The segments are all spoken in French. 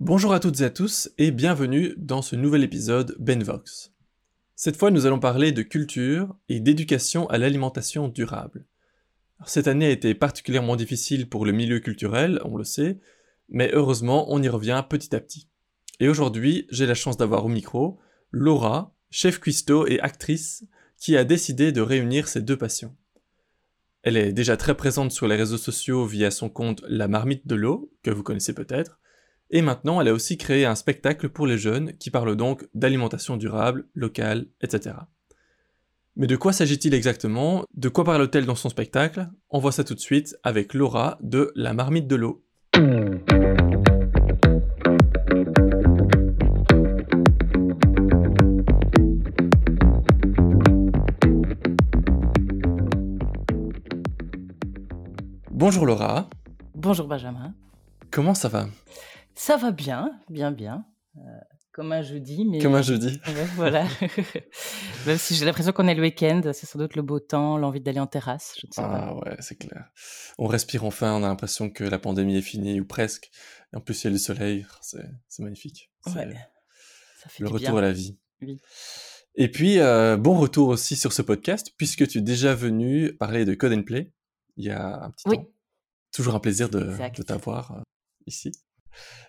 Bonjour à toutes et à tous et bienvenue dans ce nouvel épisode Benvox. Cette fois, nous allons parler de culture et d'éducation à l'alimentation durable. cette année a été particulièrement difficile pour le milieu culturel, on le sait, mais heureusement, on y revient petit à petit. Et aujourd'hui, j'ai la chance d'avoir au micro Laura, chef cuistot et actrice, qui a décidé de réunir ces deux passions. Elle est déjà très présente sur les réseaux sociaux via son compte La Marmite de l'eau, que vous connaissez peut-être, et maintenant, elle a aussi créé un spectacle pour les jeunes qui parle donc d'alimentation durable, locale, etc. Mais de quoi s'agit-il exactement? De quoi parle-t-elle dans son spectacle? On voit ça tout de suite avec Laura de La Marmite de l'eau. Bonjour Laura. Bonjour Benjamin. Comment ça va? Ça va bien, bien, bien. Euh, comme un jeudi, mais... Comme un jeudi. voilà. Même si j'ai l'impression qu'on est le week-end, c'est sans doute le beau temps, l'envie d'aller en terrasse, je ne sais ah, ouais, c'est clair. On respire enfin, on a l'impression que la pandémie est finie, ou presque. Et en plus, il y a le soleil, c'est magnifique. Ouais, ça fait le retour à la vie. Oui. Et puis, euh, bon retour aussi sur ce podcast, puisque tu es déjà venu parler de Code and Play il y a un petit oui. temps. Toujours un plaisir de, de t'avoir euh, ici.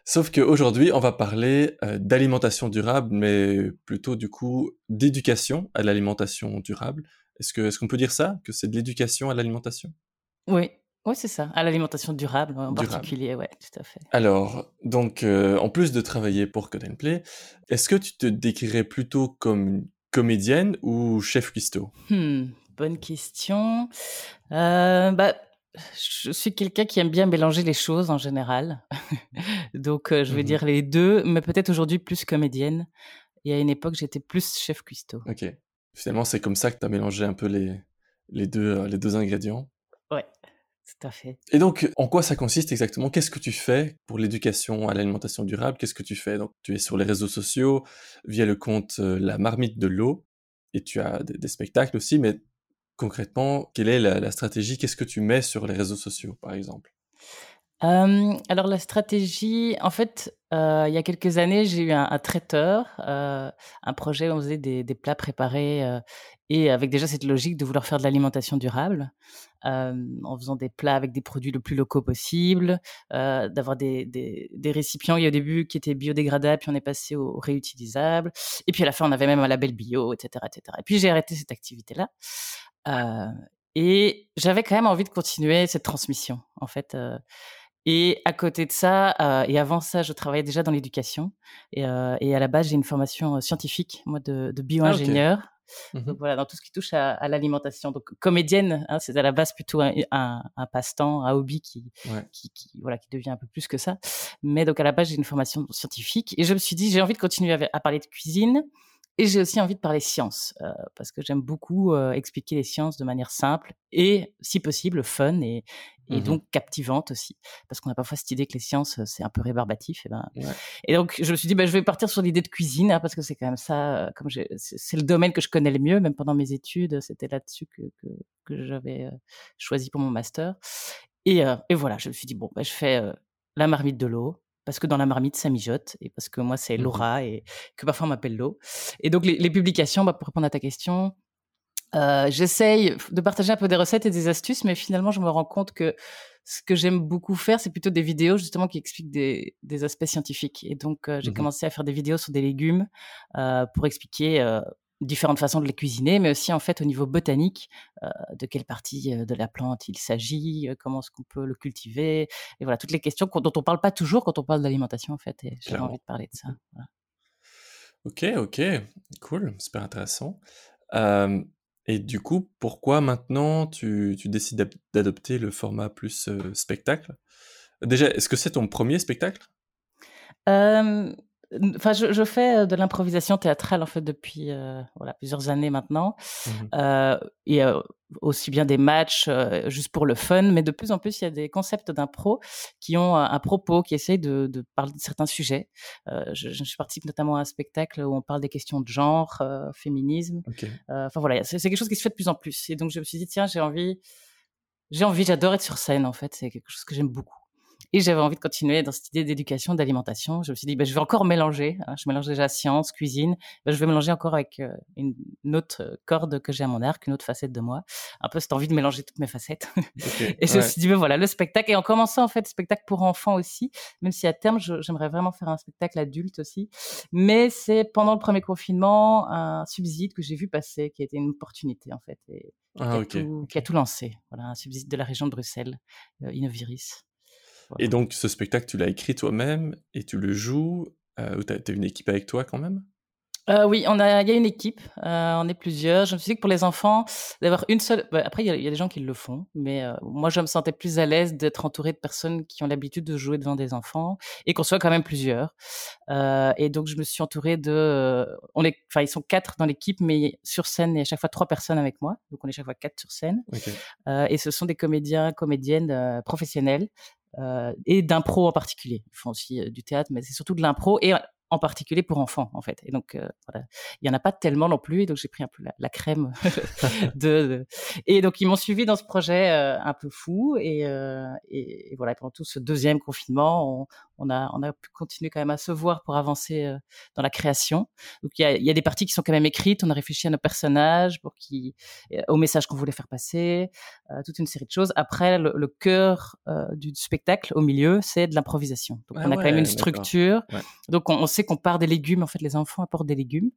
Sauf qu'aujourd'hui, on va parler euh, d'alimentation durable, mais plutôt du coup d'éducation à l'alimentation durable. Est-ce que est-ce qu'on peut dire ça, que c'est de l'éducation à l'alimentation? Oui, oui, c'est ça, à l'alimentation durable en particulier, ouais, tout à fait. Alors, donc, euh, en plus de travailler pour Code Play, est-ce que tu te décrirais plutôt comme comédienne ou chef cuistot? Hmm, Bonne question. Euh, bah, je suis quelqu'un qui aime bien mélanger les choses en général. Donc, euh, je vais mmh dire les deux, mais peut-être aujourd'hui plus comédienne. Et à une époque, j'étais plus chef cuistot. Ok. Finalement, c'est comme ça que tu as mélangé un peu les, les, deux, euh, les deux ingrédients. Ouais, tout à fait. Et donc, en quoi ça consiste exactement? Qu'est-ce que tu fais pour l'éducation à l'alimentation durable? Qu'est-ce que tu fais? Donc, tu es sur les réseaux sociaux via le compte euh, La Marmite de l'eau et tu as des spectacles aussi, mais concrètement, quelle est la, stratégie Qu'est-ce que tu mets sur les réseaux sociaux, par exemple? Alors la stratégie, en fait, euh, il y a quelques années, j'ai eu un, traiteur, euh, un projet où on faisait des, plats préparés euh, et avec déjà cette logique de vouloir faire de l'alimentation durable, en faisant des plats avec des produits le plus locaux possible, d'avoir des, récipients au début qui étaient biodégradables, puis on est passé au réutilisable, et puis à la fin on avait même un label bio, etc., etc. Et puis j'ai arrêté cette activité-là. Et j'avais quand même envie de continuer cette transmission, en fait. et à côté de ça, et avant ça, je travaillais déjà dans l'éducation. Et, et, à la base, j'ai une formation scientifique, moi, de, de ah, bio-ingénieur. Mmh Donc voilà, dans tout ce qui touche à, l'alimentation. Donc comédienne, hein, c'est à la base plutôt un, un, passe-temps, un hobby qui, qui, qui, voilà, qui devient un peu plus que ça. Mais donc à la base, j'ai une formation scientifique et je me suis dit, j'ai envie de continuer à parler de cuisine, et j'ai aussi envie de parler science, euh, parce que j'aime beaucoup euh, expliquer les sciences de manière simple et, si possible, fun et, et mmh donc captivante aussi. Parce qu'on a parfois cette idée que les sciences, c'est un peu rébarbatif. Et, ben... et donc, je me suis dit, bah, je vais partir sur l'idée de cuisine, hein, parce que c'est quand même ça, euh, comme c'est le domaine que je connais le mieux, même pendant mes études, c'était là-dessus que, que, que j'avais choisi pour mon master. Et, et, voilà, je me suis dit, bon, bah, je fais la marmite de l'eau, parce que dans la marmite, ça mijote, et parce que moi, c'est mmh Laura, et que parfois on m'appelle Lo. Et donc, les, publications, bah, pour répondre à ta question, euh, j'essaye de partager un peu des recettes et des astuces, mais finalement, je me rends compte que ce que j'aime beaucoup faire, c'est plutôt des vidéos justement qui expliquent des, aspects scientifiques. Et donc, euh, j'ai mmh commencé à faire des vidéos sur des légumes euh, pour expliquer différentes façons de les cuisiner, mais aussi en fait au niveau botanique, euh, de quelle partie euh, de la plante il s'agit, euh, comment est-ce qu'on peut le cultiver, et voilà toutes les questions dont on parle pas toujours quand on parle d'alimentation en fait. Et j'ai envie de parler de ça. Ok, ok, cool, super intéressant. et du coup, pourquoi maintenant tu, tu décides d'adopter le format plus spectacle? Déjà, est-ce que c'est ton premier spectacle? Enfin, je, je, fais euh, de l'improvisation théâtrale en fait depuis euh, voilà plusieurs années maintenant, mmh euh, et euh, aussi bien des matchs juste pour le fun, mais de plus en plus il y a des concepts d'impro qui ont un, propos, qui essayent de, de, parler de certains sujets. Je, je, participe notamment à un spectacle où on parle des questions de genre, féminisme. Enfin voilà, c'est quelque chose qui se fait de plus en plus. Et donc je me suis dit tiens j'ai envie, j'ai envie, j'adore être sur scène en fait, c'est quelque chose que j'aime beaucoup. Et j'avais envie de continuer dans cette idée d'éducation, d'alimentation. Je me suis dit, ben, je vais encore mélanger. Hein. Je mélange déjà science, cuisine. Ben, je vais mélanger encore avec euh, une, autre corde que j'ai à mon arc, une autre facette de moi. Un peu cette envie de mélanger toutes mes facettes. et je me suis dit, ben voilà, le spectacle. Et en commençant, en fait, le spectacle pour enfants aussi, même si à terme, j'aimerais vraiment faire un spectacle adulte aussi. Mais c'est pendant le premier confinement, un subside que j'ai vu passer, qui a été une opportunité, en fait. Et, ah, qui, a tout, qui, a tout, lancé. Voilà, un subside de la région de Bruxelles, euh, Innoviris. Et donc, ce spectacle, tu l'as écrit toi-même et tu le joues euh, ou tu as, une équipe avec toi quand même? Euh, oui, on a, il y a une équipe, euh, on est plusieurs. Je me suis dit que pour les enfants, d'avoir une seule. Bah, après, il y, a, des gens qui le font, mais euh, moi, je me sentais plus à l'aise d'être entourée de personnes qui ont l'habitude de jouer devant des enfants et qu'on soit quand même plusieurs. Et donc, je me suis entourée de. on est, enfin, ils sont quatre dans l'équipe, mais sur scène, il y a à chaque fois trois personnes avec moi. Donc, on est chaque fois quatre sur scène. et ce sont des comédiens, comédiennes professionnels. Et d'impro en particulier. Ils font aussi du théâtre, mais c'est surtout de l'impro. Et en particulier pour enfants en fait. Et donc euh, voilà, il y en a pas tellement non plus. Et donc j'ai pris un peu la, crème de, Et donc ils m'ont suivi dans ce projet euh, un peu fou. Et, euh, et, voilà, pendant tout ce deuxième confinement, on, on a, on a pu continuer quand même à se voir pour avancer euh, dans la création. Donc il y a, y a, des parties qui sont quand même écrites. On a réfléchi à nos personnages, pour qui, euh, au message qu'on voulait faire passer, euh, toute une série de choses. Après, le, le cœur du spectacle, au milieu, c'est de l'improvisation. Donc on a quand même une structure. Donc on, sait qu'on part des légumes. En fait, les enfants apportent des légumes.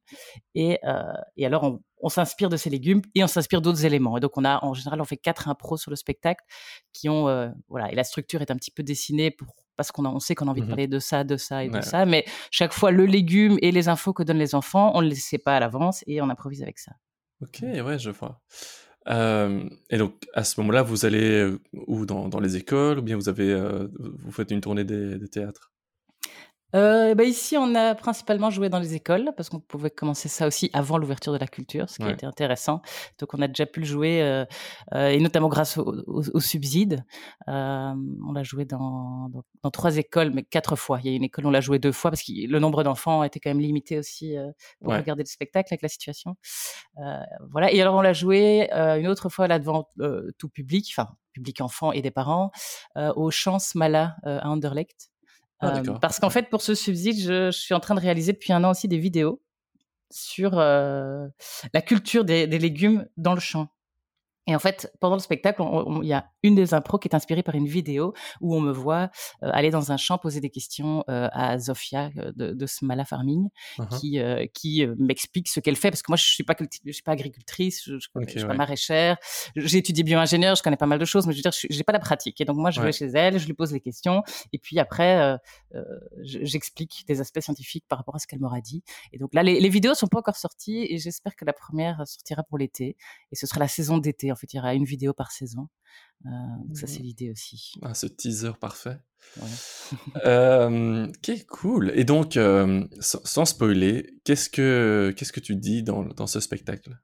Et, et alors on, on s'inspire de ces légumes et on s'inspire d'autres éléments. Et donc, on a, en général, on fait quatre impros sur le spectacle qui ont, voilà, et la structure est un petit peu dessinée pour parce qu'on on sait qu'on a envie de mmh parler de ça, de ça et de ça. Mais chaque fois, le légume et les infos que donnent les enfants, on ne les sait pas à l'avance et on improvise avec ça. Ok, ouais, je vois. et donc, à ce moment-là, vous allez ou dans, dans, les écoles, ou bien vous avez, vous faites une tournée des, des théâtres? Euh, bah, ici, on a principalement joué dans les écoles parce qu'on pouvait commencer ça aussi avant l'ouverture de la culture, ce qui a été intéressant. Donc, on a déjà pu le jouer, euh, euh, et notamment grâce au, au, subside. Euh, on l'a joué dans, dans, dans, trois écoles, mais quatre fois. Il y a une école, on l'a joué deux fois parce que le nombre d'enfants était quand même limité aussi euh, pour regarder le spectacle avec la situation. Euh, voilà. Et alors, on l'a joué une autre fois là devant tout public, enfin public enfant et des parents, au Chance Mala à Anderlecht. Ah, euh, parce qu'en fait, pour ce subside, je, je, suis en train de réaliser depuis un an aussi des vidéos sur euh, la culture des, des, légumes dans le champ. Et en fait, pendant le spectacle, il y a une des impros qui est inspirée par une vidéo où on me voit euh, aller dans un champ poser des questions euh, à Zofia euh, de, de Smala Farming, uh-huh. qui, qui m'explique ce qu'elle fait parce que moi je suis pas je suis pas agricultrice, je, je, suis pas maraîchère, j'ai étudié bio-ingénieur, je connais pas mal de choses, mais je veux dire, j'ai pas la pratique. Et donc moi je vais chez elle, je lui pose les questions et puis après j'explique des aspects scientifiques par rapport à ce qu'elle m'aura dit. Et donc là, les, les vidéos sont pas encore sorties et j'espère que la première sortira pour l'été et ce sera la saison d'été. En fait, il y aura une vidéo par saison. Donc ça, c'est mmh. l'idée aussi. Ah, ce teaser parfait. euh, ok, cool. Et donc, euh, sans, spoiler, qu'est-ce que qu'est-ce que tu dis dans, dans ce spectacle?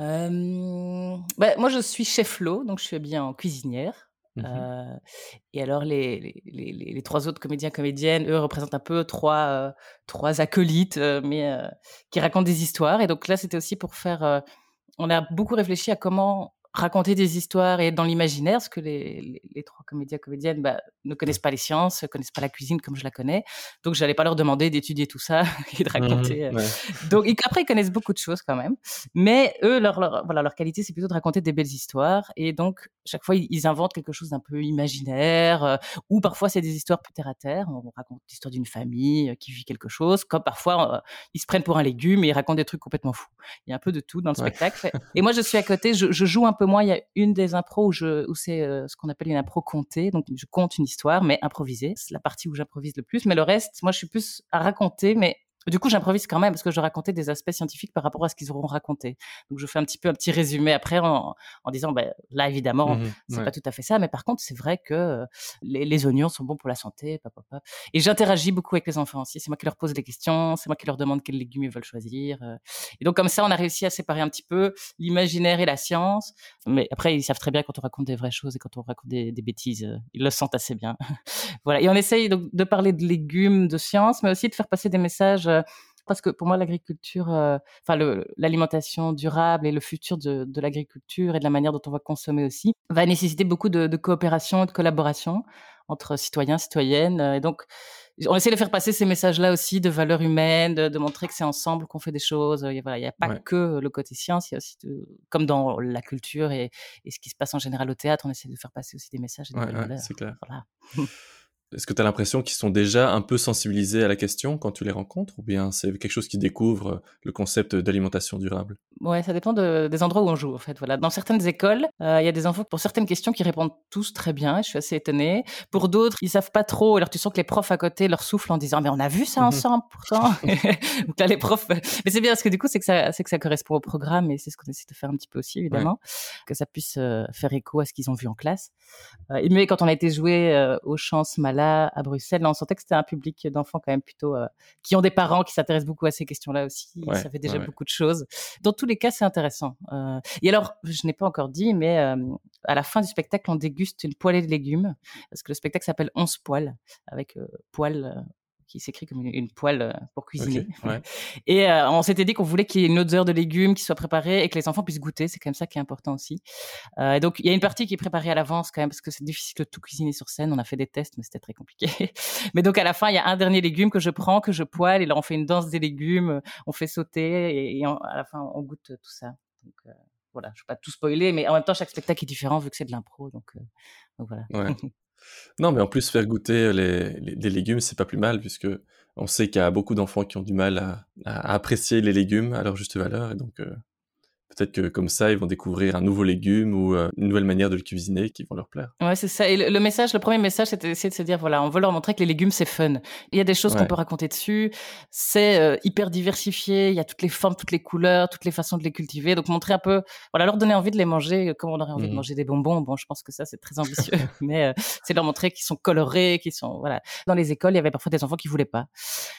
Euh, bah, Moi, je suis chef lot, donc je suis bien en cuisinière. Mmh euh, et alors les, les, les, les, trois autres comédiens comédiennes, eux représentent un peu trois euh, trois acolytes, mais qui racontent des histoires. Et donc là, c'était aussi pour faire. on a beaucoup réfléchi à comment raconter des histoires et être dans l'imaginaire, parce que les, les, trois comédiens comédiennes bah, ne connaissent pas les sciences, ne connaissent pas la cuisine comme je la connais, donc j'allais pas leur demander d'étudier tout ça et de mmh raconter. Euh. Donc après ils connaissent beaucoup de choses quand même, mais eux leur, leur voilà leur qualité c'est plutôt de raconter des belles histoires et donc chaque fois ils, inventent quelque chose d'un peu imaginaire euh, ou parfois c'est des histoires plus terre à terre. On raconte l'histoire d'une famille euh, qui vit quelque chose, comme parfois ils se prennent pour un légume et ils racontent des trucs complètement fous. Il y a un peu de tout dans le spectacle. Et moi je suis à côté, je, je joue un peu moins, il y a une des impros où, où c'est euh, ce qu'on appelle une impro comptée. Donc, je compte une histoire, mais improvisée. C'est la partie où j'improvise le plus. Mais le reste, moi, je suis plus à raconter, mais du coup, j'improvise quand même parce que je racontais des aspects scientifiques par rapport à ce qu'ils auront raconté. Donc, je fais un petit peu un petit résumé après en, en disant, ben, là, évidemment, mmh c'est pas tout à fait ça, mais par contre, c'est vrai que euh, les, les, oignons sont bons pour la santé. Papa, Et j'interagis beaucoup avec les enfants aussi. C'est moi qui leur pose des questions, c'est moi qui leur demande quels légumes ils veulent choisir. Euh. Et donc, comme ça, on a réussi à séparer un petit peu l'imaginaire et la science. Mais après, ils savent très bien quand on raconte des vraies choses et quand on raconte des, des bêtises, euh, ils le sentent assez bien. voilà. Et on essaye donc de parler de légumes, de science, mais aussi de faire passer des messages parce que pour moi, l'agriculture, enfin l'alimentation durable et le futur de, de l'agriculture et de la manière dont on va consommer aussi, va nécessiter beaucoup de, de coopération et de collaboration entre citoyens, citoyennes. Et donc, on essaie de faire passer ces messages-là aussi de valeurs humaines, de, montrer que c'est ensemble qu'on fait des choses. Il n'y a pas que le côté science, il y a aussi, comme dans la culture et, ce qui se passe en général au théâtre, on essaie de faire passer aussi des messages et des valeurs. C'est clair. Est-ce que tu l'impression qu'ils sont déjà un peu sensibilisés à la question quand tu les rencontres ou bien c'est quelque chose qui découvre le concept d'alimentation durable? Ouais, ça dépend des endroits où on joue en fait. Voilà, dans certaines écoles, euh, il y a des enfants pour certaines questions qui répondent tous très bien. Je suis assez étonnée. Pour d'autres, ils savent pas trop. Alors tu sens que les profs à côté leur soufflent en disant mais on a vu ça mmh ensemble pourtant. Donc là les profs, mais c'est bien parce que du coup c'est que ça, c'est que ça correspond au programme et c'est ce qu'on essaie de faire un petit peu aussi évidemment, que ça puisse euh, faire écho à ce qu'ils ont vu en classe. Euh, mais quand on a été joué aux chances malades à Bruxelles. Là, on sentait que c'était un public d'enfants quand même plutôt euh, qui ont des parents qui s'intéressent beaucoup à ces questions-là aussi. ça fait déjà beaucoup de choses. Dans tous les cas, c'est intéressant. Euh, et alors, je n'ai pas encore dit, mais euh, à la fin du spectacle, on déguste une poêlée de légumes parce que le spectacle s'appelle 11 poils avec poils qui s'écrit comme une, poêle euh, pour cuisiner. Et euh, on s'était dit qu'on voulait qu'il y ait une odeur de légumes qui soit préparée et que les enfants puissent goûter. C'est quand même ça qui est important aussi. Euh, et donc, il y a une partie qui est préparée à l'avance quand même parce que c'est difficile de tout cuisiner sur scène. On a fait des tests, mais c'était très compliqué. mais donc, à la fin, il y a un dernier légume que je prends, que je poêle et là, on fait une danse des légumes, on fait sauter et, à la fin, on goûte tout ça. Donc, voilà, je ne vais pas tout spoiler, mais en même temps, chaque spectacle est différent vu que c'est de l'impro. Donc, donc, voilà. Non, mais en plus, faire goûter les, les, légumes, c'est pas plus mal, puisque on sait qu'il y a beaucoup d'enfants qui ont du mal à, à, apprécier les légumes à leur juste valeur, et donc euh, Peut-être que comme ça, ils vont découvrir un nouveau légume ou euh, une nouvelle manière de le cuisiner qui vont leur plaire. Ouais, c'est ça. Et le, message, le premier message, c'était d'essayer de se dire, voilà, on veut leur montrer que les légumes, c'est fun. Il y a des choses qu'on peut raconter dessus. C'est euh, hyper diversifié. Il y a toutes les formes, toutes les couleurs, toutes les façons de les cultiver. Donc, montrer un peu, voilà, leur donner envie de les manger comme on aurait envie de mmh. manger des bonbons. Bon, je pense que ça, c'est très ambitieux. mais euh, c'est leur montrer qu'ils sont colorés, qu'ils sont, voilà. Dans les écoles, il y avait parfois des enfants qui voulaient pas.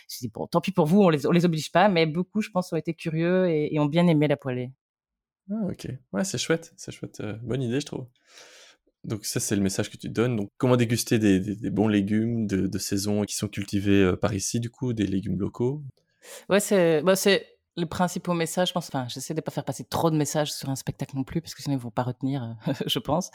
Je dis, bon, tant pis pour vous, on les, on les oblige pas. Mais beaucoup, je pense, ont été curieux et, et ont bien aimé la poêlée. Ah, ok. Ouais, c'est chouette. C'est chouette. Euh, bonne idée, je trouve. Donc ça, c'est le message que tu donnes. Donc comment déguster des, des, bons légumes de, de, saison qui sont cultivés euh, par ici, du coup, des légumes locaux? Ouais, c'est bah, le principal message, je pense. Enfin, j'essaie de pas faire passer trop de messages sur un spectacle non plus, parce que sinon ils vont pas retenir, je pense.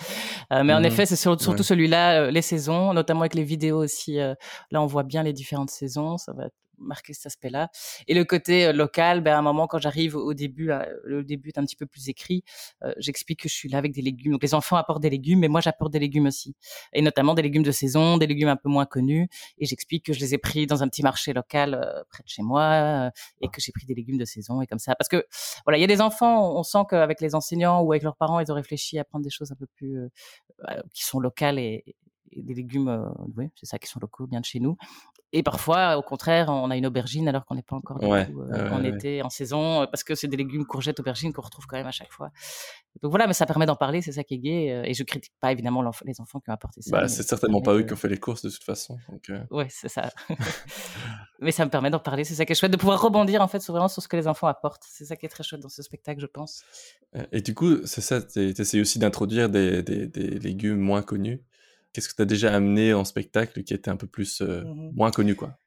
Euh, mais en mmh effet, c'est surtout celui-là, les saisons, notamment avec les vidéos aussi. là, on voit bien les différentes saisons. Ça va être marquer cet aspect-là. Et le côté local, ben, à un moment, quand j'arrive au début, le début est un petit peu plus écrit, j'explique que je suis là avec des légumes. Donc les enfants apportent des légumes, mais moi j'apporte des légumes aussi. Et notamment des légumes de saison, des légumes un peu moins connus. Et j'explique que je les ai pris dans un petit marché local près de chez moi et que j'ai pris des légumes de saison et comme ça. Parce que voilà, il y a des enfants, on sent qu'avec les enseignants ou avec leurs parents, ils ont réfléchi à prendre des choses un peu plus bah, qui sont locales et, des légumes, oui, c'est ça, qui sont locaux, bien de chez nous. Et parfois, au contraire, on a une aubergine alors qu'on n'est pas encore du euh, en été, en saison, euh, parce que c'est des légumes, courgettes, aubergines qu'on retrouve quand même à chaque fois. Donc voilà, mais ça permet d'en parler, c'est ça qui est gai. Euh, et je critique pas évidemment les enfants qui ont apporté ça. Bah, c'est certainement pas eux qui ont fait les courses de toute façon. Donc Ouais, c'est ça. mais ça me permet d'en parler, c'est ça qui est chouette, de pouvoir rebondir en fait sur, vraiment sur ce que les enfants apportent. C'est ça qui est très chouette dans ce spectacle, je pense. Et du coup, c'est ça, tu essaies aussi d'introduire des, des, des légumes moins connus? Qu'est-ce que tu as déjà amené en spectacle qui était un peu plus mmh moins connu quoi?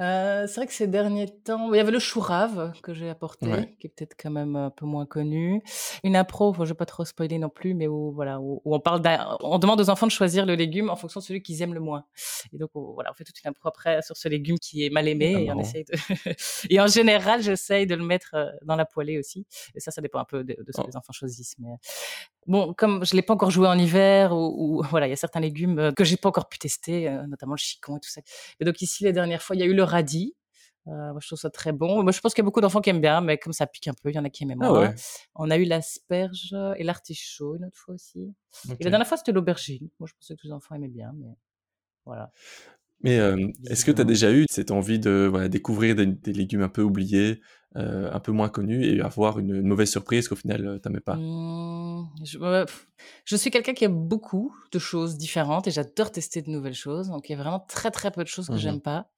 Euh, c'est vrai que ces derniers temps, il y avait le chou rave que j'ai apporté, qui est peut-être quand même un peu moins connu. Une impro, je vais pas trop spoiler non plus, mais où voilà, où, on parle, on demande aux enfants de choisir le légume en fonction de celui qu'ils aiment le moins. Et donc voilà, on fait toute une impro après sur ce légume qui est mal aimé ah, et on essaye de. et en général, j'essaye de le mettre euh, dans la poêlée aussi. Et ça, ça dépend un peu de, ce que oh. les enfants choisissent. Mais bon, comme je l'ai pas encore joué en hiver, ou, voilà, il y a certains légumes euh, que j'ai pas encore pu tester, notamment le chicon et tout ça. Et donc ici, les dernières fois, il y a eu le radis. Euh, moi, je trouve ça très bon. Moi, je pense qu'il y a beaucoup d'enfants qui aiment bien, mais comme ça pique un peu, il y en a qui aiment ah moins. On a eu l'asperge et l'artichaut une autre fois aussi. Et la dernière fois, c'était l'aubergine. Moi, je pensais que tous les enfants aimaient bien, mais voilà. Mais est-ce que tu as déjà eu cette envie de voilà, découvrir des, légumes un peu oubliés, euh, un peu moins connus et avoir une, mauvaise surprise qu'au final tu n'aimais pas? Mmh, je, je, suis quelqu'un qui aime beaucoup de choses différentes et j'adore tester de nouvelles choses. Donc il y a vraiment très très peu de choses que mmh j'aime pas.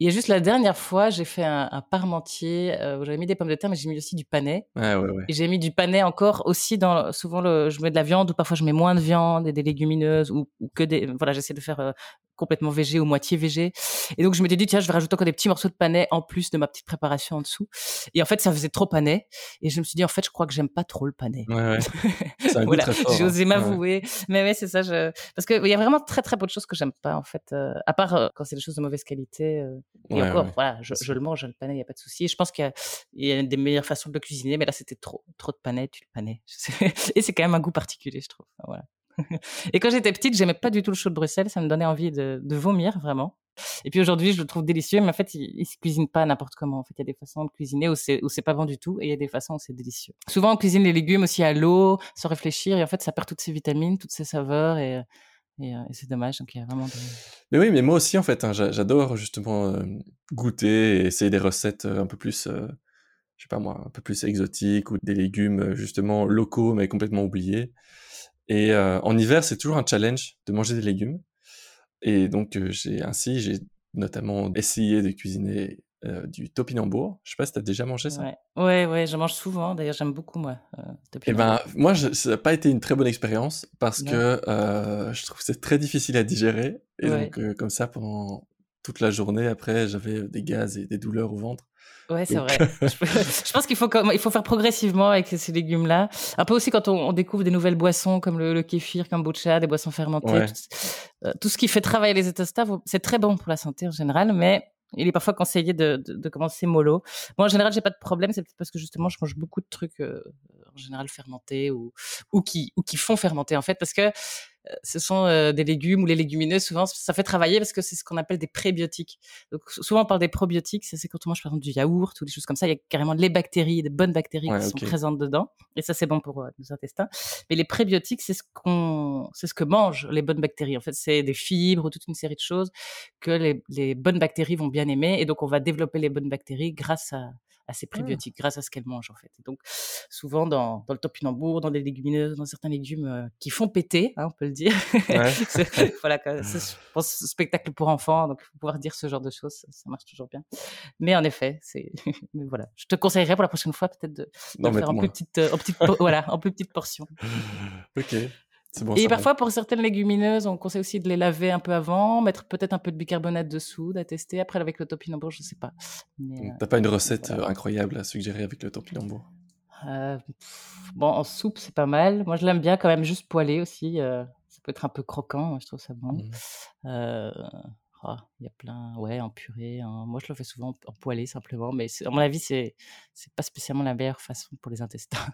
Il y a juste la dernière fois, j'ai fait un, un parmentier euh, où j'avais mis des pommes de terre, mais j'ai mis aussi du panais. Ouais, ouais, ouais. Et j'ai mis du panais encore aussi dans. Souvent, le, je mets de la viande ou parfois je mets moins de viande et des légumineuses ou, ou que des. Voilà, j'essaie de faire euh, complètement végé ou moitié végé. Et donc, je m'étais dit, tiens, je vais rajouter encore des petits morceaux de panais en plus de ma petite préparation en dessous. Et en fait, ça faisait trop panais. Et je me suis dit, en fait, je crois que j'aime pas trop le panais. Ouais, ouais. Voilà, j'ai hein. osé Ouais. m'avouer. Mais ouais, c'est ça. Je... Parce qu'il y a vraiment très, très peu de choses que j'aime pas, en fait. euh, à part euh, quand c'est des choses de mauvaise qualité. euh, et Ouais, encore, ouais. voilà, je, le mange, le panais, il n'y a pas de souci. Je pense qu'il y, y a des meilleures façons de le cuisiner. Mais là, c'était trop. Trop de panais, tu le panais. et c'est quand même un goût particulier, je trouve. Voilà. Et quand j'étais petite, j'aimais pas du tout le chaud de Bruxelles. Ça me donnait envie de, vomir, vraiment. Et puis aujourd'hui, je le trouve délicieux, mais en fait, il, il se cuisine pas n'importe comment. En fait, il y a des façons de cuisiner où c'est où pas bon du tout, et il y a des façons où c'est délicieux. Souvent, on cuisine les légumes aussi à l'eau, sans réfléchir, et en fait, ça perd toutes ses vitamines, toutes ses saveurs, et, euh, c'est dommage. Donc, il y a vraiment. Mais oui, mais moi aussi, en fait, hein, j'a- j'adore justement euh, goûter et essayer des recettes euh, un peu plus, euh, je sais pas moi, un peu plus exotiques ou des légumes justement locaux mais complètement oubliés. Et euh, en hiver, c'est toujours un challenge de manger des légumes. Et donc, euh, j'ai ainsi, j'ai notamment essayé de cuisiner euh, du topinambour. Je sais pas si tu as déjà mangé ça. Ouais, ouais, ouais, je mange souvent. D'ailleurs, j'aime beaucoup, moi. Euh, Eh ben, moi, je, ça n'a pas été une très bonne expérience parce que euh, je trouve que c'est très difficile à digérer. Et Ouais. donc, comme ça, pendant toute la journée, après, j'avais des gaz et des douleurs au ventre. Ouais, c'est vrai. je, pense qu'il faut, il faut faire progressivement avec ces légumes-là. Un peu aussi quand on, on découvre des nouvelles boissons comme le, le kéfir, kombucha, des boissons fermentées. Ouais. Tout, euh, tout ce qui fait travailler les intestins, c'est très bon pour la santé en général, mais il est parfois conseillé de, de, de commencer mollo. Moi, en général, j'ai pas de problème. C'est peut-être parce que justement, je mange beaucoup de trucs euh, en général fermentés ou, ou, qui, ou qui font fermenter en fait, parce que euh, ce sont euh, des légumes ou les légumineuses, souvent, ça fait travailler parce que c'est ce qu'on appelle des prébiotiques. Donc, sou- souvent, on parle des probiotiques, c'est quand on mange, par exemple, du yaourt ou des choses comme ça. Il y a carrément les bactéries, des bonnes bactéries Ouais, qui sont présentes dedans. Et ça, c'est bon pour euh, nos intestins. Mais les prébiotiques, c'est ce qu'on, c'est ce que mangent les bonnes bactéries. En fait, c'est des fibres ou toute une série de choses que les, les bonnes bactéries vont bien aimer. Et donc, on va développer les bonnes bactéries grâce à, à ces prébiotiques, grâce à ce qu'elles mangent, en fait. Et donc, souvent, dans, dans le topinambour, dans les légumineuses, dans certains légumes euh, qui font péter, hein, on peut le dire. Ouais. Voilà, je pense, spectacle pour enfants, donc pouvoir dire ce genre de choses, ça, ça marche toujours bien. Mais en effet, c'est, voilà, je te conseillerais pour la prochaine fois peut-être de, de Non, faire en moi. plus petite, euh, en petite, po- voilà, en plus petite portion. Ok. Bon. Et parfois, pour certaines légumineuses, on conseille aussi de les laver un peu avant, mettre peut-être un peu de bicarbonate de soude à tester. Après, avec le topinambour, je sais pas. Donc, T'as pas une recette voilà. euh, incroyable à suggérer avec le topinambour? Euh, pff, bon, en soupe, c'est pas mal. Moi, je l'aime bien quand même juste poêlé aussi. euh, ça peut être un peu croquant, moi, je trouve ça bon. Euh, ah, Il y a plein, ouais, en purée. Moi, je le fais souvent en, poêlé simplement, mais à mon avis, c'est c'est pas spécialement la meilleure façon pour les intestins.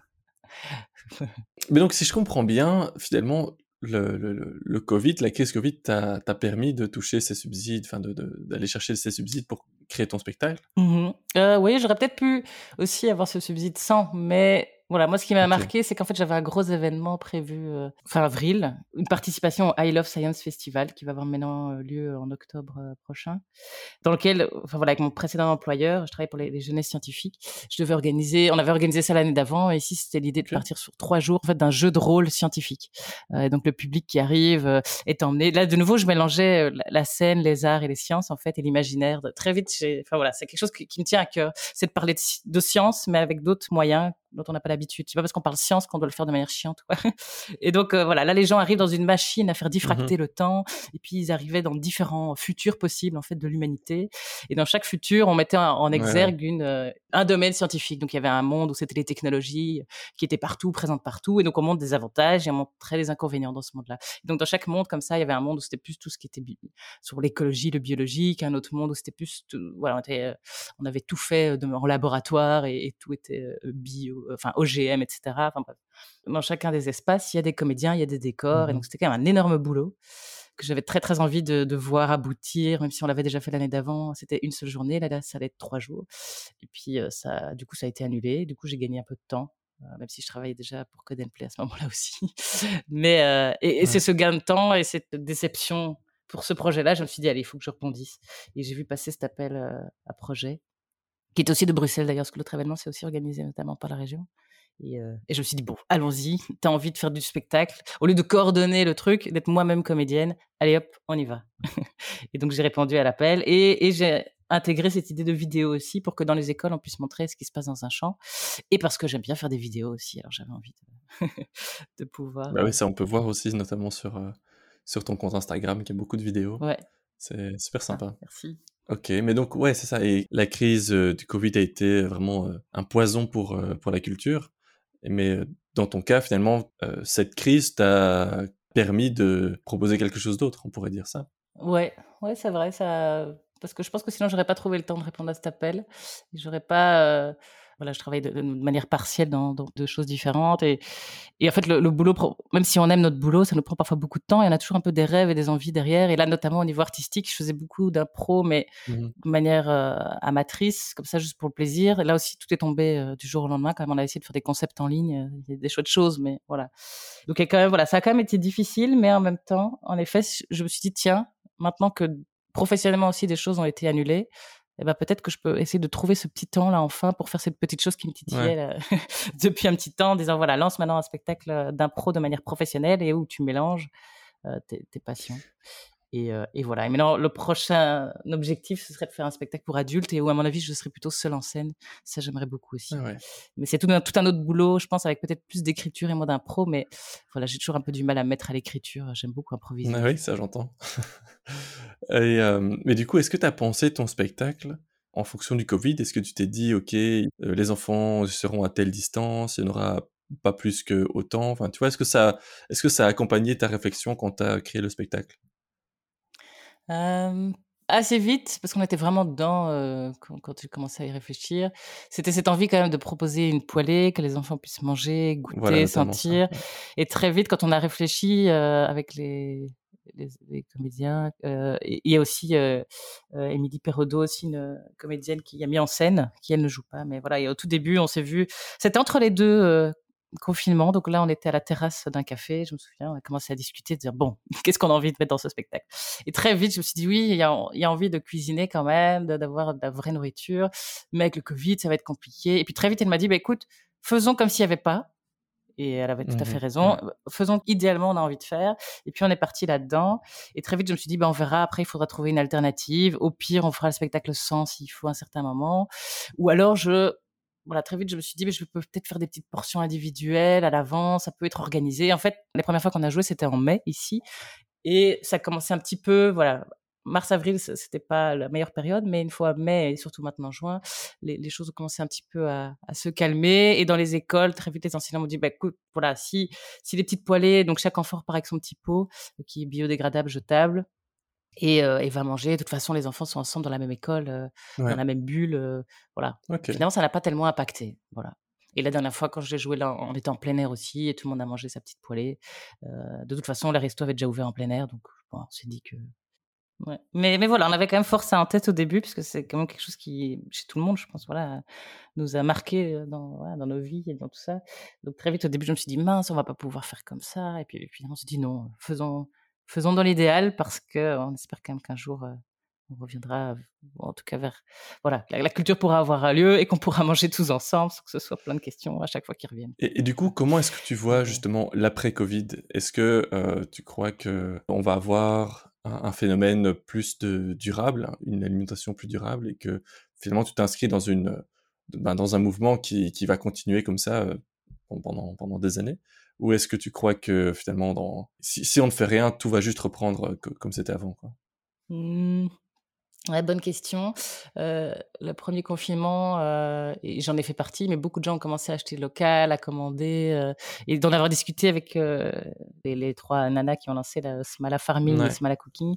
Mais donc, si je comprends bien, finalement, le, Covid, la crise Covid, t'a permis de toucher ces subsides, enfin, d'aller chercher ces subsides pour créer ton spectacle? Mhm. Euh, oui, j'aurais peut-être pu aussi avoir ce subside sans, mais voilà, moi, ce qui m'a marqué, c'est qu'en fait, j'avais un gros événement prévu euh, fin avril, une participation au I Love Science Festival qui va avoir maintenant euh, lieu en octobre euh, prochain, dans lequel, enfin voilà, avec mon précédent employeur, je travaillais pour les, les jeunesses scientifiques, je devais organiser, on avait organisé ça l'année d'avant, et ici, c'était l'idée de partir sur trois jours, en fait, d'un jeu de rôle scientifique. Euh, donc, le public qui arrive est emmené. Là, de nouveau, je mélangeais la, scène, les arts et les sciences, en fait, et l'imaginaire. Très vite, enfin voilà, c'est quelque chose qui, qui me tient à cœur. C'est de parler de science, mais avec d'autres moyens dont on n'a pas l'habitude. C'est pas parce qu'on parle science qu'on doit le faire de manière chiante. quoi. Et donc, euh, voilà, là, les gens arrivent dans une machine à faire diffracter le temps, et puis ils arrivaient dans différents futurs possibles, en fait, de l'humanité. Et dans chaque futur, on mettait en, Ouais. exergue une, euh, un domaine scientifique. Donc, il y avait un monde où c'était les technologies qui étaient partout, présentes partout. Et donc, on montre des avantages et on montrait les inconvénients dans ce monde-là. Donc, dans chaque monde, comme ça, il y avait un monde où c'était plus tout ce qui était sur l'écologie, le biologique, un autre monde où c'était plus, tout- voilà, on, était, euh, on avait tout fait de- en laboratoire et, et tout était bio, enfin, OGM, etc. Enfin. Dans chacun des espaces, il y a des comédiens, il y a des décors. Et Mhm. donc, c'était quand même un énorme boulot que j'avais très très envie de, de voir aboutir, même si on l'avait déjà fait l'année d'avant. C'était une seule journée, là, là, ça allait être trois jours. Et puis, euh, ça, du coup, ça a été annulé. Du coup, j'ai gagné un peu de temps, euh, même si je travaillais déjà pour Code and Play à ce moment-là aussi. Mais euh, et, et Ouais. c'est ce gain de temps et cette déception pour ce projet-là, je me suis dit, allez, il faut que je rebondisse. Et j'ai vu passer cet appel euh, à projet, qui est aussi de Bruxelles d'ailleurs, parce que l'autre événement, c'est aussi organisé notamment par la région. Et, euh, et je me suis dit, bon, allons-y, t'as envie de faire du spectacle. Au lieu de coordonner le truc, d'être moi-même comédienne, allez hop, on y va. et donc j'ai répondu à l'appel et, et j'ai intégré cette idée de vidéo aussi pour que dans les écoles, on puisse montrer ce qui se passe dans un champ. Et parce que j'aime bien faire des vidéos aussi, alors j'avais envie de, de pouvoir. Bah oui, ça, on peut voir aussi, notamment sur, euh, sur ton compte Instagram, qui a beaucoup de vidéos. Ouais. C'est super sympa. Ah, merci. Ok, mais donc ouais, c'est ça. Et la crise du Covid a été vraiment un poison pour, pour la culture. Mais dans ton cas, finalement, cette crise t'a permis de proposer quelque chose d'autre, on pourrait dire ça. Ouais, ouais, c'est vrai. Ça... Parce que je pense que sinon, j'aurais pas trouvé le temps de répondre à cet appel. J'aurais pas voilà, je travaille de, manière partielle dans, deux choses différentes. Et, et en fait, le, boulot, même si on aime notre boulot, ça nous prend parfois beaucoup de temps. Y en a toujours un peu des rêves et des envies derrière. Et là, notamment au niveau artistique, je faisais beaucoup d'impro, mais mmh de manière euh, amatrice, comme ça, juste pour le plaisir. Et là aussi, tout est tombé euh, du jour au lendemain. Quand même, on a essayé de faire des concepts en ligne. Il y a des chouettes choses, mais voilà. Donc, a quand même, voilà, ça a quand même été difficile, mais en même temps, en effet, je me suis dit, tiens, maintenant que professionnellement aussi des choses ont été annulées, eh ben, peut-être que je peux essayer de trouver ce petit temps là enfin pour faire cette petite chose qui me titillait depuis un petit temps en disant voilà lance maintenant un spectacle euh, d'impro de manière professionnelle et où tu mélanges euh, tes, tes, passions et, euh, et, voilà. Et maintenant, le prochain objectif, ce serait de faire un spectacle pour adultes et où, à mon avis, je serais plutôt seule en scène. Ça, j'aimerais beaucoup aussi. Ah mais c'est tout un, tout un autre boulot, je pense, avec peut-être plus d'écriture et moins d'impro. Mais voilà, j'ai toujours un peu du mal à mettre à l'écriture. J'aime beaucoup improviser. Ah oui, ça, j'entends. euh, mais du coup, est-ce que tu as pensé ton spectacle en fonction du Covid? Est-ce que tu t'es dit, OK, euh, les enfants seront à telle distance, il n'y en aura pas plus que autant Enfin, tu vois, est-ce que ça, est-ce que ça a accompagné ta réflexion quand tu as créé le spectacle? Assez vite, parce qu'on était vraiment dedans euh, quand, quand tu commençais à y réfléchir. C'était cette envie quand même de proposer une poêlée, que les enfants puissent manger, goûter, sentir. Et très vite, quand on a réfléchi euh, avec les, les, comédiens, euh, il y a aussi Émilie Perrodo, aussi une comédienne qui a mis en scène, qui elle ne joue pas, mais voilà. Et au tout début, on s'est vu. C'était entre les deux confinement. Donc là, on était à la terrasse d'un café. Je me souviens, on a commencé à discuter, de dire bon, qu'est-ce qu'on a envie de mettre dans ce spectacle? Et très vite, je me suis dit oui, il y a, y a envie de cuisiner quand même, d'avoir de, la vraie nourriture. Mais avec le Covid, ça va être compliqué. Et puis très vite, elle m'a dit bah, écoute, faisons comme s'il n'y avait pas. Et elle avait tout à fait mmh raison. Faisons idéalement, on a envie de faire. Et puis on est parti là-dedans. Et très vite, je me suis dit, ben, on verra. Après, il faudra trouver une alternative. Au pire, on fera le spectacle sans s'il faut un certain moment. Ou alors, je voilà, très vite, je me suis dit, mais je peux peut-être faire des petites portions individuelles à l'avance, ça peut être organisé. En fait, les premières fois qu'on a joué, c'était en mai ici. Et ça commençait un petit peu, voilà, mars-avril, c'était pas la meilleure période, mais une fois mai et surtout maintenant juin, les, choses ont commencé un petit peu à, se calmer. Et dans les écoles, très vite, les enseignants m'ont dit, bah, écoute, voilà, si, si les petites poêlées, donc chaque enfant repart avec son petit pot, euh, qui est biodégradable, jetable, et, euh, et, va manger. De toute façon, les enfants sont ensemble dans la même école, euh, dans la même bulle. Euh, voilà. Finalement, ça n'a pas tellement impacté. Voilà. Et la dernière fois, quand j'ai joué là, on était en plein air aussi et tout le monde a mangé sa petite poêlée. de toute façon, les restos avaient déjà ouvert en plein air, donc on s'est dit que. Ouais. Mais, mais voilà, on avait quand même fort ça en tête au début, puisque c'est quand même quelque chose qui, chez tout le monde, je pense, voilà, nous a marqué dans, voilà, dans nos vies et dans tout ça. Donc très vite, au début, je me suis dit, mince, on va pas pouvoir faire comme ça. Et puis, et puis on s'est dit, non, faisons, faisons dans l'idéal parce que on espère quand même qu'un jour euh, on reviendra, en tout cas vers voilà, la, culture pourra avoir lieu et qu'on pourra manger tous ensemble, sans que ce soit plein de questions à chaque fois qu'ils reviennent. Et, du coup, comment est-ce que tu vois justement l'après-Covid? Est-ce que euh, tu crois que on va avoir un, phénomène plus durable, une alimentation plus durable, et que finalement tu t'inscris dans ben, dans un mouvement qui, qui va continuer comme ça euh, pendant pendant des années? Ou est-ce que tu crois que finalement, dans... si, on ne fait rien, tout va juste reprendre euh, comme c'était avant mmh. Ouais, bonne question. Euh, le premier confinement, euh, j'en ai fait partie, mais beaucoup de gens ont commencé à acheter local, à commander, euh, et d'en avoir discuté avec euh, les, les, trois nanas qui ont lancé la Smala Farming et Smala Cooking.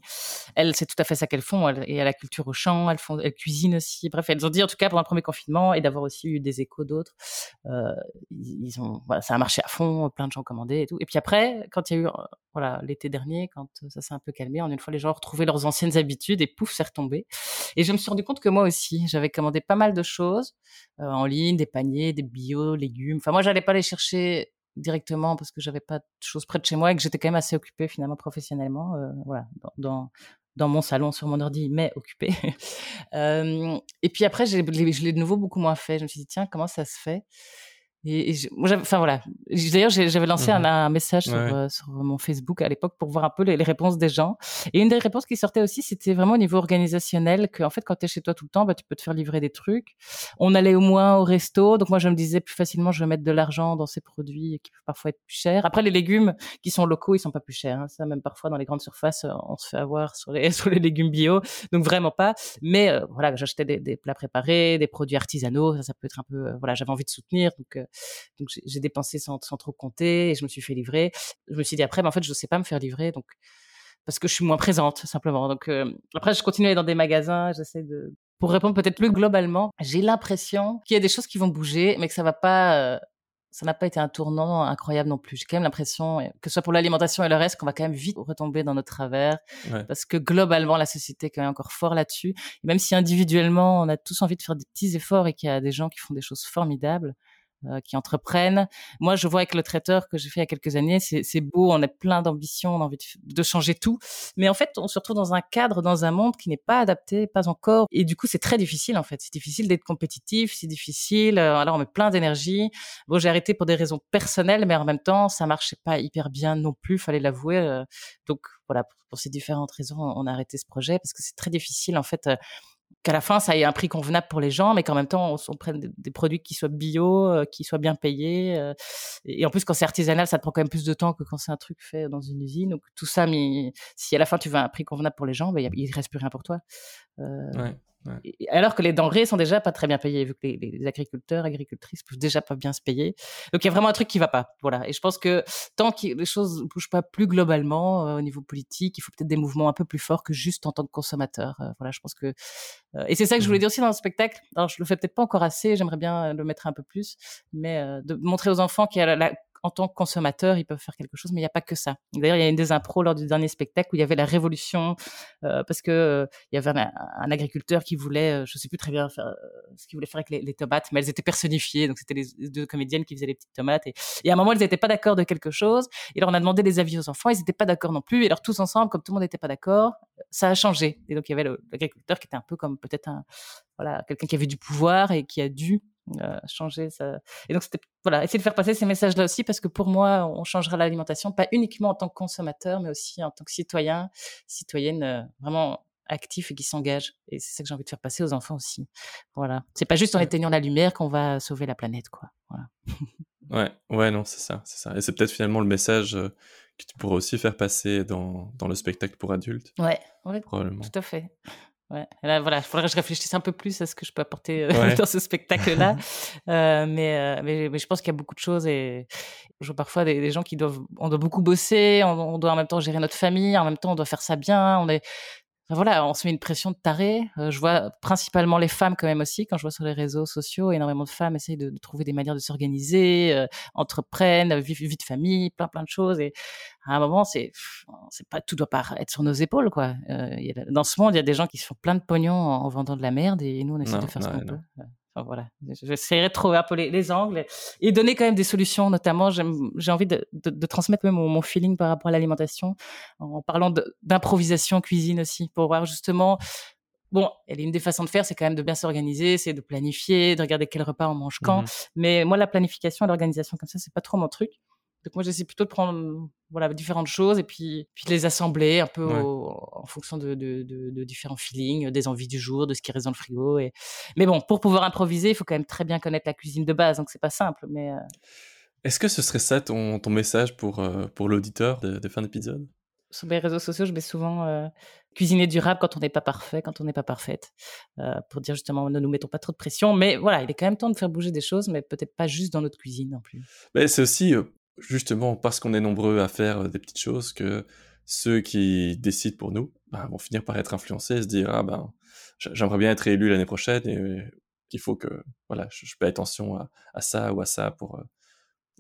Elles, c'est tout à fait ça qu'elles font. Elles, et à la culture au champ, elles, font, elles cuisinent aussi. Bref, elles ont dit, en tout cas, pendant le premier confinement, et d'avoir aussi eu des échos d'autres, euh, ils, ont, voilà, ça a marché à fond, plein de gens commandaient et tout. Et puis après, quand il y a eu, voilà, l'été dernier, quand ça s'est un peu calmé, en une fois, les gens retrouvé leurs anciennes habitudes et pouf, c'est retombé. Et je me suis rendu compte que moi aussi, j'avais commandé pas mal de choses en ligne, des paniers, des bio, légumes. Enfin, moi, j'allais pas les chercher directement parce que j'avais pas de choses près de chez moi et que j'étais quand même assez occupée finalement professionnellement, voilà, dans, dans, mon salon sur mon ordi, mais occupée. et puis après, je l'ai de nouveau beaucoup moins fait. Je me suis dit tiens, comment ça se fait? Et, enfin voilà. D'ailleurs, j'avais lancé un, mmh message sur, ouais. sur, mon Facebook à l'époque pour voir un peu les, les, réponses des gens. Et une des réponses qui sortait aussi, c'était vraiment au niveau organisationnel que en fait, quand tu es chez toi tout le temps, bah, tu peux te faire livrer des trucs. On allait au moins au resto, donc moi je me disais plus facilement, je vais mettre de l'argent dans ces produits qui peuvent parfois être plus chers. Après, les légumes qui sont locaux, ils sont pas plus chers. Hein. Ça, même parfois dans les grandes surfaces, on se fait avoir sur les sur les légumes bio, donc vraiment pas. Mais euh, voilà, j'achetais des, des, plats préparés, des produits artisanaux. Ça, ça peut être un peu, euh, voilà, j'avais envie de soutenir, donc euh, donc j'ai dépensé sans, sans, trop compter et je me suis fait livrer. Je me suis dit après, mais en fait, je sais pas me faire livrer, donc parce que je suis moins présente simplement. Donc euh, après, je continue à aller dans des magasins, j'essaie de pour répondre peut-être plus globalement. J'ai l'impression qu'il y a des choses qui vont bouger, mais que ça va pas. Euh, ça n'a pas été un tournant incroyable non plus. J'ai quand même l'impression, que ce soit pour l'alimentation et le reste, qu'on va quand même vite retomber dans notre travers. Ouais. Parce que globalement, la société est quand même encore fort là-dessus. Et même si individuellement, on a tous envie de faire des petits efforts et qu'il y a des gens qui font des choses formidables, euh, qui entreprennent. Moi, je vois avec le traiteur que j'ai fait il y a quelques années, c'est beau, on a plein d'ambition, on a envie de, changer tout, mais en fait, on se retrouve dans un cadre, dans un monde qui n'est pas adapté, pas encore, et du coup, c'est très difficile en fait. C'est difficile d'être compétitif, c'est difficile. Euh, alors, on met plein d'énergie. Bon, j'ai arrêté pour des raisons personnelles, mais en même temps, ça marchait pas hyper bien non plus, fallait l'avouer. Euh, donc voilà, pour, ces différentes raisons, on a arrêté ce projet parce que c'est très difficile en fait qu'à la fin, ça ait un prix convenable pour les gens, mais qu'en même temps, on, prenne des, des, produits qui soient bio, euh, qui soient bien payés. Euh, et en plus, quand c'est artisanal, ça te prend quand même plus de temps que quand c'est un truc fait dans une usine. Donc tout ça, mais si à la fin tu veux un prix convenable pour les gens, ben, il reste plus rien pour toi. Euh, ouais. Ouais. Et alors que les denrées sont déjà pas très bien payées, vu que les, les, agriculteurs, agricultrices peuvent déjà pas bien se payer. Donc il y a vraiment un truc qui va pas. Voilà. Et je pense que tant que les choses ne bougent pas plus globalement euh, au niveau politique, il faut peut-être des mouvements un peu plus forts que juste en tant que consommateur. Euh, voilà, je pense que. Euh, et c'est ça que je voulais dire aussi dans le spectacle. Alors je le fais peut-être pas encore assez. J'aimerais bien le mettre un peu plus, mais euh, de montrer aux enfants qu'il y a la, la en tant que consommateur, ils peuvent faire quelque chose, mais il n'y a pas que ça. D'ailleurs, il y a une des impros lors du dernier spectacle où il y avait la révolution, euh, parce que euh, il y avait un, agriculteur qui voulait, euh, je sais plus très bien faire, ce qu'il voulait faire avec les, tomates, mais elles étaient personnifiées, donc c'était les deux comédiennes qui faisaient les petites tomates, et, à un moment, elles n'étaient pas d'accord de quelque chose, et alors on a demandé les avis aux enfants, ils n'étaient pas d'accord non plus, et alors tous ensemble, comme tout le monde n'était pas d'accord, ça a changé. Et donc il y avait l'agriculteur qui était un peu comme peut-être un, voilà, quelqu'un qui avait du pouvoir et qui a dû euh, changer ça. Et donc, c'était, voilà, essayer de faire passer ces messages-là aussi, parce que pour moi, on changera l'alimentation, pas uniquement en tant que consommateur, mais aussi en tant que citoyen, citoyenne euh, vraiment actif et qui s'engage. Et c'est ça que j'ai envie de faire passer aux enfants aussi. Voilà. C'est pas juste en éteignant la lumière qu'on va sauver la planète, quoi. Voilà. ouais, ouais, non, c'est ça, c'est ça. Et c'est peut-être finalement le message euh, que tu pourrais aussi faire passer dans, dans le spectacle pour adultes. Ouais, ouais probablement. Tout à fait. Ouais. Là, voilà, il faudrait que je réfléchisse un peu plus à ce que je peux apporter euh, ouais. dans ce spectacle-là. euh, mais, euh, mais, mais, je pense qu'il y a beaucoup de choses et je vois parfois des, des, gens qui doivent, on doit beaucoup bosser, on, on, doit en même temps gérer notre famille, en même temps on doit faire ça bien. On est, voilà, on se met une pression de taré. Euh, je vois principalement les femmes quand même aussi, quand je vois sur les réseaux sociaux, énormément de femmes essayent de, de trouver des manières de s'organiser, euh, entreprennent, vie, vie de famille, plein plein de choses et à un moment, c'est, c'est pas, tout doit pas être sur nos épaules, quoi. Euh, y a, dans ce monde, il y a des gens qui se font plein de pognon en, en vendant de la merde et nous, on essaie non, de faire non, ce qu'on peut. Enfin, voilà. J'essaierai de trouver un peu les, les angles et, et, donner quand même des solutions, notamment, j'ai envie de, de, de, transmettre même mon, mon, feeling par rapport à l'alimentation en parlant d'improvisation cuisine aussi, pour voir justement Bon, elle est une des façons de faire, c'est quand même de bien s'organiser, c'est de planifier, de regarder quel repas on mange quand. Mmh. Mais moi, la planification, l'organisation comme ça, c'est pas trop mon truc. Donc moi, j'essaie plutôt de prendre voilà différentes choses et puis puis de les assembler un peu ouais. au, en fonction de, de, de, de, différents feelings, des envies du jour, de ce qui reste dans le frigo. Et... Mais bon, pour pouvoir improviser, il faut quand même très bien connaître la cuisine de base, donc c'est pas simple. Mais euh... est-ce que ce serait ça ton, ton message pour euh, pour l'auditeur de, de fin d'épisode? Sur mes réseaux sociaux, je mets souvent euh, cuisiner durable quand on n'est pas parfait, quand on n'est pas parfaite, pour dire justement ne nous mettons pas trop de pression. Mais voilà, il est quand même temps de faire bouger des choses, mais peut-être pas juste dans notre cuisine non plus. Mais c'est aussi justement parce qu'on est nombreux à faire euh, des petites choses que ceux qui décident pour nous bah, vont finir par être influencés et se dire ah ben j'aimerais bien être élu l'année prochaine et qu'il faut que voilà je, je attention à, ça ou à ça pour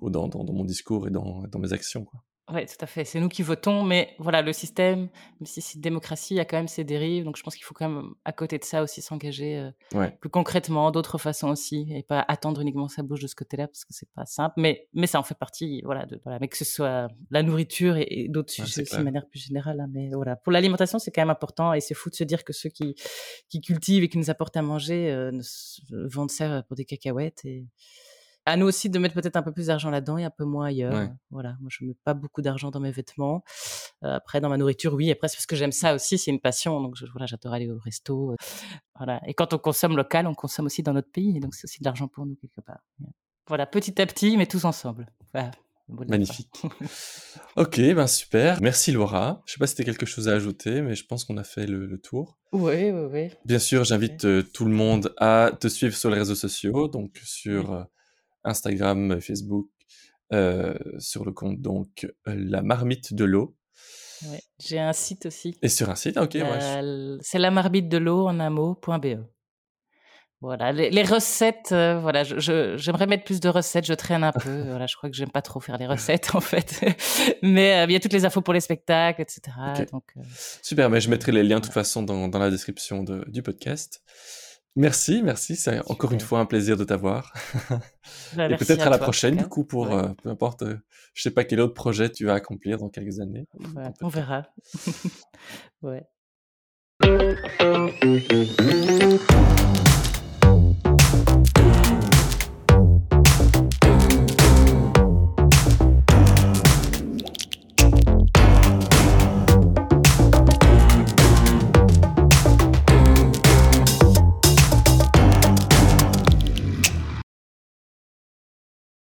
dans, dans, mon discours et dans, dans mes actions quoi. Oui, tout à fait. C'est nous qui votons, mais voilà, le système, même si c'est démocratie, il y a quand même ses dérives. Donc, je pense qu'il faut quand même, à côté de ça, aussi s'engager euh, ouais. plus concrètement, d'autres façons aussi, et pas attendre uniquement que ça bouge de ce côté-là, parce que c'est pas simple. Mais, mais ça en fait partie, voilà, de, voilà, mais que ce soit la nourriture et, et d'autres sujets aussi de manière plus générale. Hein, mais voilà, pour l'alimentation, c'est quand même important, et c'est fou de se dire que ceux qui, qui cultivent et qui nous apportent à manger euh, vendent ça pour des cacahuètes et à nous aussi de mettre peut-être un peu plus d'argent là-dedans et un peu moins ailleurs. Voilà, moi je mets pas beaucoup d'argent dans mes vêtements. Euh, après dans ma nourriture, oui. Après c'est parce que j'aime ça aussi, c'est une passion. Donc je, voilà, j'adore aller au resto. Voilà. Et quand on consomme local, on consomme aussi dans notre pays. Donc c'est aussi de l'argent pour nous quelque part. Voilà, petit à petit, mais tous ensemble. Voilà. Magnifique. ok, ben super. Merci Laura. Je sais pas si tu quelque chose à ajouter, mais je pense qu'on a fait le, tour. Oui, oui, oui. Bien sûr, j'invite euh, tout le monde à te suivre sur les réseaux sociaux, donc sur euh, Instagram, Facebook, euh, sur le compte donc La Marmite de l'eau. Ouais. J'ai un site aussi. Et sur un site, ok. C'est la marmite de l'eau en un mot.be. Voilà, les, recettes, euh, voilà, j'aimerais mettre plus de recettes, je traîne un peu. voilà, je crois que j'aime pas trop faire les recettes en fait, mais euh, il y a toutes les infos pour les spectacles, etc. Donc, euh, Super, mais je mettrai les liens de toute façon dans, dans la description de, du podcast. Merci, merci, c'est encore une fois un plaisir de t'avoir. Bah, Et peut-être à, la prochaine du coup pour peu importe, je sais pas quel autre projet tu vas accomplir dans quelques années. on verra. ouais.